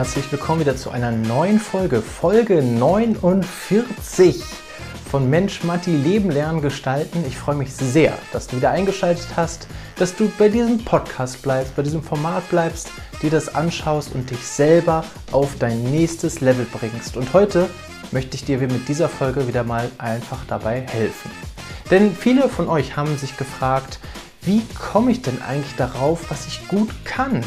herzlich willkommen wieder zu einer neuen Folge, Folge 49 von Mensch Matti Leben lernen gestalten. Ich freue mich sehr, dass du wieder eingeschaltet hast, dass du bei diesem Podcast bleibst, bei diesem Format bleibst, dir das anschaust und dich selber auf dein nächstes Level bringst. Und heute möchte ich dir mit dieser Folge wieder mal einfach dabei helfen. Denn viele von euch haben sich gefragt, wie komme ich denn eigentlich darauf, was ich gut kann?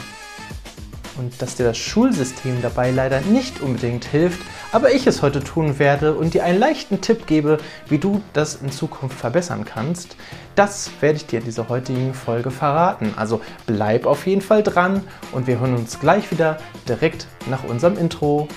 Und dass dir das Schulsystem dabei leider nicht unbedingt hilft, aber ich es heute tun werde und dir einen leichten Tipp gebe, wie du das in Zukunft verbessern kannst, das werde ich dir in dieser heutigen Folge verraten. Also bleib auf jeden Fall dran und wir hören uns gleich wieder direkt nach unserem Intro.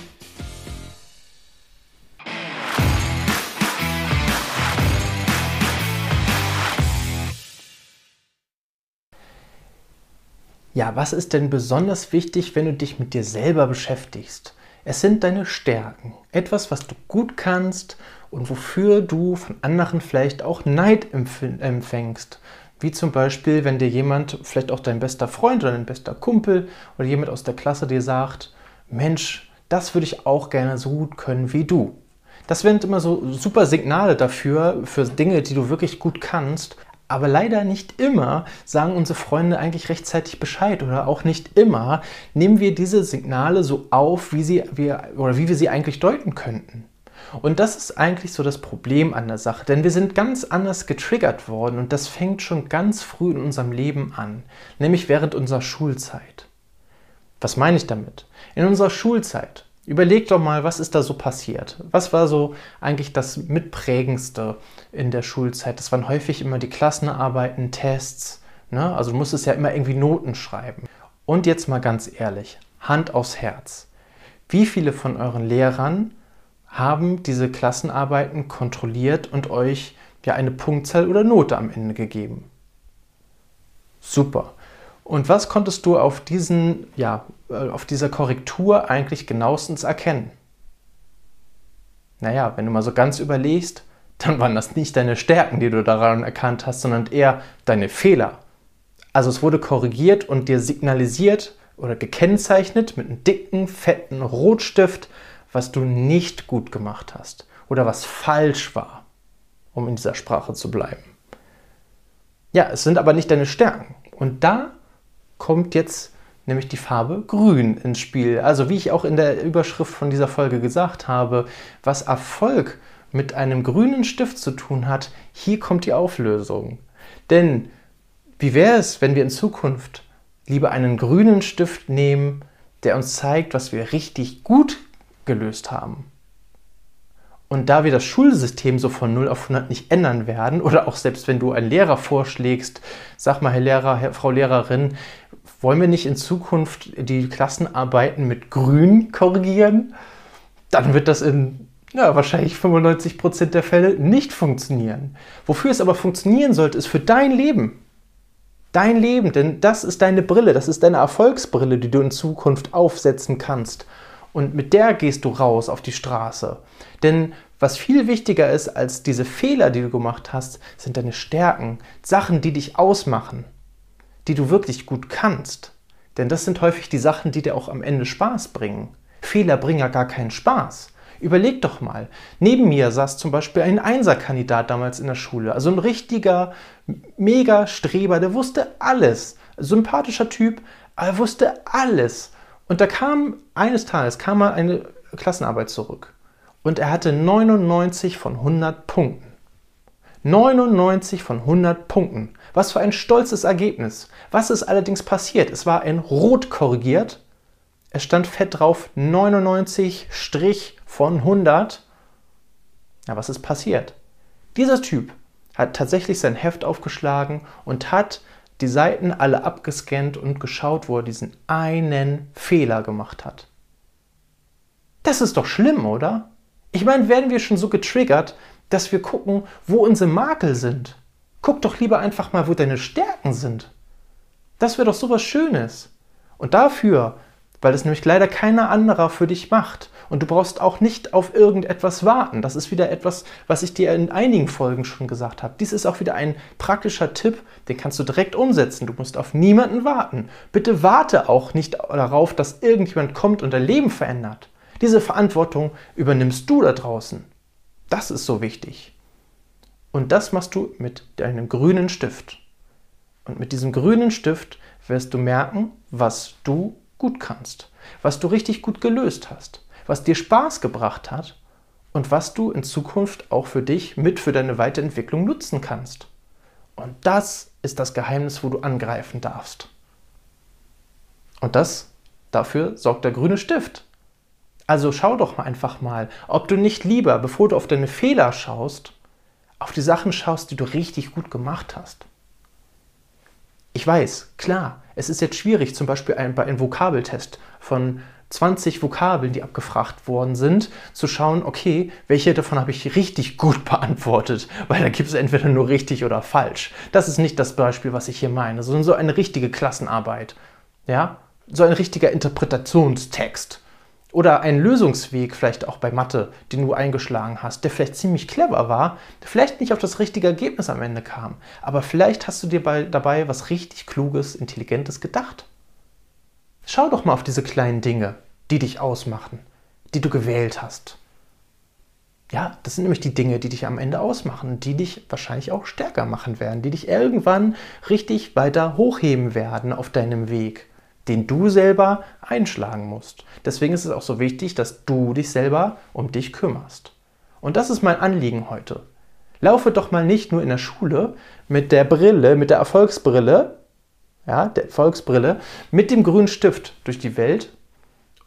Ja, was ist denn besonders wichtig, wenn du dich mit dir selber beschäftigst? Es sind deine Stärken, etwas, was du gut kannst und wofür du von anderen vielleicht auch Neid empfängst. Wie zum Beispiel, wenn dir jemand, vielleicht auch dein bester Freund oder dein bester Kumpel oder jemand aus der Klasse dir sagt, Mensch, das würde ich auch gerne so gut können wie du. Das sind immer so super Signale dafür, für Dinge, die du wirklich gut kannst. Aber leider nicht immer sagen unsere Freunde eigentlich rechtzeitig Bescheid oder auch nicht immer nehmen wir diese Signale so auf, wie, sie, wir, oder wie wir sie eigentlich deuten könnten. Und das ist eigentlich so das Problem an der Sache, denn wir sind ganz anders getriggert worden und das fängt schon ganz früh in unserem Leben an, nämlich während unserer Schulzeit. Was meine ich damit? In unserer Schulzeit Überleg doch mal, was ist da so passiert? Was war so eigentlich das Mitprägendste in der Schulzeit? Das waren häufig immer die Klassenarbeiten, Tests. Ne? Also du musstest ja immer irgendwie Noten schreiben. Und jetzt mal ganz ehrlich, Hand aufs Herz. Wie viele von euren Lehrern haben diese Klassenarbeiten kontrolliert und euch ja eine Punktzahl oder Note am Ende gegeben? Super. Und was konntest du auf, diesen, ja, äh, auf dieser Korrektur eigentlich genauestens erkennen? Naja, wenn du mal so ganz überlegst, dann waren das nicht deine Stärken, die du daran erkannt hast, sondern eher deine Fehler. Also es wurde korrigiert und dir signalisiert oder gekennzeichnet mit einem dicken, fetten Rotstift, was du nicht gut gemacht hast oder was falsch war, um in dieser Sprache zu bleiben. Ja, es sind aber nicht deine Stärken. Und da kommt jetzt nämlich die Farbe Grün ins Spiel. Also wie ich auch in der Überschrift von dieser Folge gesagt habe, was Erfolg mit einem grünen Stift zu tun hat, hier kommt die Auflösung. Denn wie wäre es, wenn wir in Zukunft lieber einen grünen Stift nehmen, der uns zeigt, was wir richtig gut gelöst haben? Und da wir das Schulsystem so von 0 auf 100 nicht ändern werden, oder auch selbst wenn du einen Lehrer vorschlägst, sag mal, Herr Lehrer, Herr, Frau Lehrerin, wollen wir nicht in Zukunft die Klassenarbeiten mit Grün korrigieren? Dann wird das in ja, wahrscheinlich 95 Prozent der Fälle nicht funktionieren. Wofür es aber funktionieren sollte, ist für dein Leben. Dein Leben, denn das ist deine Brille, das ist deine Erfolgsbrille, die du in Zukunft aufsetzen kannst. Und mit der gehst du raus auf die Straße. Denn was viel wichtiger ist als diese Fehler, die du gemacht hast, sind deine Stärken, Sachen, die dich ausmachen die du wirklich gut kannst. Denn das sind häufig die Sachen, die dir auch am Ende Spaß bringen. Fehler bringen ja gar keinen Spaß. Überleg doch mal. Neben mir saß zum Beispiel ein Einserkandidat damals in der Schule. Also ein richtiger Mega-Streber, der wusste alles. Sympathischer Typ, aber er wusste alles. Und da kam eines Tages kam mal eine Klassenarbeit zurück. Und er hatte 99 von 100 Punkten. 99 von 100 Punkten. Was für ein stolzes Ergebnis. Was ist allerdings passiert? Es war in Rot korrigiert. Es stand fett drauf 99 Strich von 100. Ja, was ist passiert? Dieser Typ hat tatsächlich sein Heft aufgeschlagen und hat die Seiten alle abgescannt und geschaut, wo er diesen einen Fehler gemacht hat. Das ist doch schlimm, oder? Ich meine, werden wir schon so getriggert, dass wir gucken, wo unsere Makel sind. Guck doch lieber einfach mal, wo deine Stärken sind. Das wäre doch sowas Schönes. Und dafür weil es nämlich leider keiner anderer für dich macht. Und du brauchst auch nicht auf irgendetwas warten. Das ist wieder etwas, was ich dir in einigen Folgen schon gesagt habe. Dies ist auch wieder ein praktischer Tipp, den kannst du direkt umsetzen. Du musst auf niemanden warten. Bitte warte auch nicht darauf, dass irgendjemand kommt und dein Leben verändert. Diese Verantwortung übernimmst du da draußen. Das ist so wichtig. Und das machst du mit deinem grünen Stift. Und mit diesem grünen Stift wirst du merken, was du gut kannst, was du richtig gut gelöst hast, was dir Spaß gebracht hat und was du in Zukunft auch für dich mit für deine Weiterentwicklung nutzen kannst. Und das ist das Geheimnis, wo du angreifen darfst. Und das dafür sorgt der grüne Stift. Also schau doch einfach mal, ob du nicht lieber, bevor du auf deine Fehler schaust, auf die Sachen schaust, die du richtig gut gemacht hast. Weiß, klar, es ist jetzt schwierig, zum Beispiel ein, bei einem Vokabeltest von 20 Vokabeln, die abgefragt worden sind, zu schauen, okay, welche davon habe ich richtig gut beantwortet, weil da gibt es entweder nur richtig oder falsch. Das ist nicht das Beispiel, was ich hier meine, sondern so eine richtige Klassenarbeit. Ja? So ein richtiger Interpretationstext oder ein Lösungsweg vielleicht auch bei Mathe, den du eingeschlagen hast, der vielleicht ziemlich clever war, der vielleicht nicht auf das richtige Ergebnis am Ende kam, aber vielleicht hast du dir bei, dabei was richtig Kluges, Intelligentes gedacht. Schau doch mal auf diese kleinen Dinge, die dich ausmachen, die du gewählt hast. Ja, das sind nämlich die Dinge, die dich am Ende ausmachen, die dich wahrscheinlich auch stärker machen werden, die dich irgendwann richtig weiter hochheben werden auf deinem Weg den du selber einschlagen musst. Deswegen ist es auch so wichtig, dass du dich selber um dich kümmerst. Und das ist mein Anliegen heute. Laufe doch mal nicht nur in der Schule mit der Brille, mit der Erfolgsbrille, ja, der Erfolgsbrille, mit dem grünen Stift durch die Welt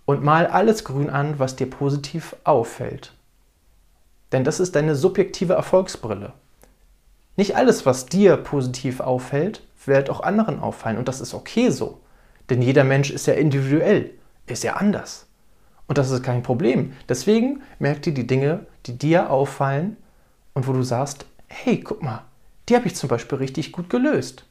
und mal alles grün an, was dir positiv auffällt. Denn das ist deine subjektive Erfolgsbrille. Nicht alles, was dir positiv auffällt, wird auch anderen auffallen und das ist okay so. Denn jeder Mensch ist ja individuell, ist ja anders. Und das ist kein Problem. Deswegen merk dir die Dinge, die dir auffallen und wo du sagst, hey, guck mal, die habe ich zum Beispiel richtig gut gelöst.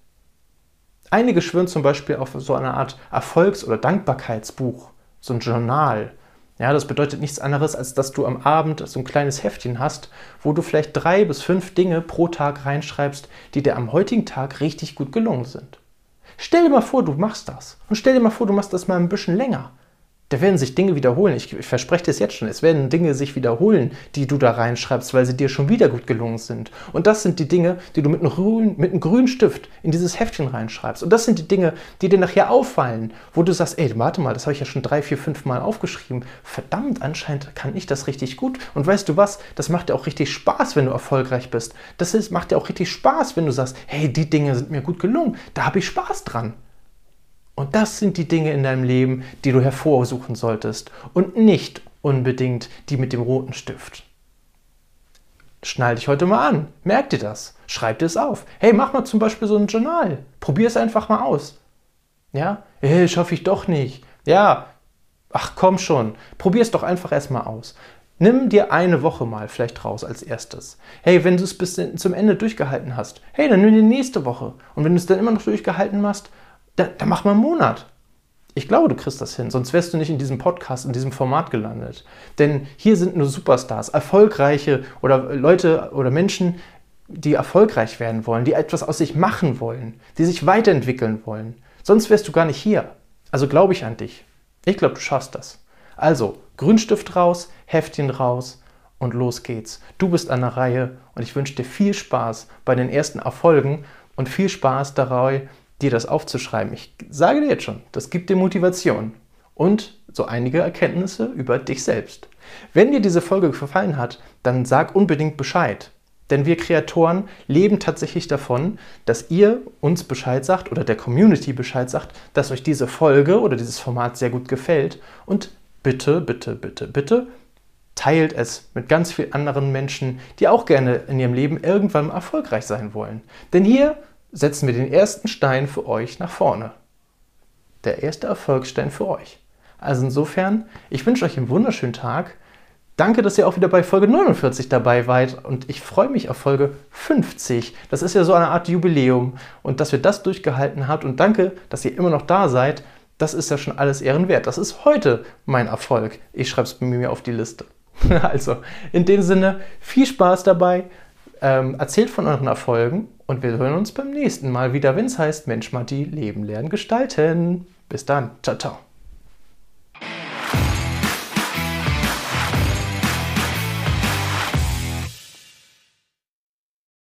Einige schwören zum Beispiel auf so eine Art Erfolgs- oder Dankbarkeitsbuch, so ein Journal. Ja, das bedeutet nichts anderes, als dass du am Abend so ein kleines Heftchen hast, wo du vielleicht drei bis fünf Dinge pro Tag reinschreibst, die dir am heutigen Tag richtig gut gelungen sind. Stell dir mal vor, du machst das. Und stell dir mal vor, du machst das mal ein bisschen länger. Da werden sich Dinge wiederholen. Ich, ich verspreche dir es jetzt schon. Es werden Dinge sich wiederholen, die du da reinschreibst, weil sie dir schon wieder gut gelungen sind. Und das sind die Dinge, die du mit einem, grün, mit einem grünen Stift in dieses Heftchen reinschreibst. Und das sind die Dinge, die dir nachher auffallen, wo du sagst, ey, warte mal, das habe ich ja schon drei, vier, fünf Mal aufgeschrieben. Verdammt, anscheinend kann ich das richtig gut. Und weißt du was? Das macht dir auch richtig Spaß, wenn du erfolgreich bist. Das ist, macht dir auch richtig Spaß, wenn du sagst, hey, die Dinge sind mir gut gelungen. Da habe ich Spaß dran. Und das sind die Dinge in deinem Leben, die du hervorsuchen solltest und nicht unbedingt die mit dem roten Stift. Schnall dich heute mal an, merk dir das, schreib dir es auf. Hey, mach mal zum Beispiel so ein Journal, probier es einfach mal aus. Ja, hey, schaffe ich doch nicht. Ja, ach komm schon, probier es doch einfach erstmal aus. Nimm dir eine Woche mal vielleicht raus als erstes. Hey, wenn du es bis zum Ende durchgehalten hast, hey, dann nimm die nächste Woche. Und wenn du es dann immer noch durchgehalten hast, dann, dann mach mal einen Monat. Ich glaube, du kriegst das hin, sonst wärst du nicht in diesem Podcast, in diesem Format gelandet. Denn hier sind nur Superstars, erfolgreiche oder Leute oder Menschen, die erfolgreich werden wollen, die etwas aus sich machen wollen, die sich weiterentwickeln wollen. Sonst wärst du gar nicht hier. Also glaube ich an dich. Ich glaube, du schaffst das. Also, Grünstift raus, Heftchen raus und los geht's. Du bist an der Reihe und ich wünsche dir viel Spaß bei den ersten Erfolgen und viel Spaß dabei, dir das aufzuschreiben. Ich sage dir jetzt schon, das gibt dir Motivation und so einige Erkenntnisse über dich selbst. Wenn dir diese Folge gefallen hat, dann sag unbedingt Bescheid. Denn wir Kreatoren leben tatsächlich davon, dass ihr uns Bescheid sagt oder der Community Bescheid sagt, dass euch diese Folge oder dieses Format sehr gut gefällt. Und bitte, bitte, bitte, bitte teilt es mit ganz vielen anderen Menschen, die auch gerne in ihrem Leben irgendwann erfolgreich sein wollen. Denn hier setzen wir den ersten Stein für euch nach vorne. Der erste Erfolgsstein für euch. Also insofern, ich wünsche euch einen wunderschönen Tag. Danke, dass ihr auch wieder bei Folge 49 dabei wart und ich freue mich auf Folge 50. Das ist ja so eine Art Jubiläum und dass wir das durchgehalten habt und danke, dass ihr immer noch da seid. das ist ja schon alles ehrenwert. Das ist heute mein Erfolg. Ich schreibe es mir auf die Liste. also, in dem Sinne, viel Spaß dabei. Ähm, erzählt von euren Erfolgen und wir hören uns beim nächsten Mal wieder, wenn es heißt Mensch Matti, Leben lernen, gestalten. Bis dann. Ciao, ciao.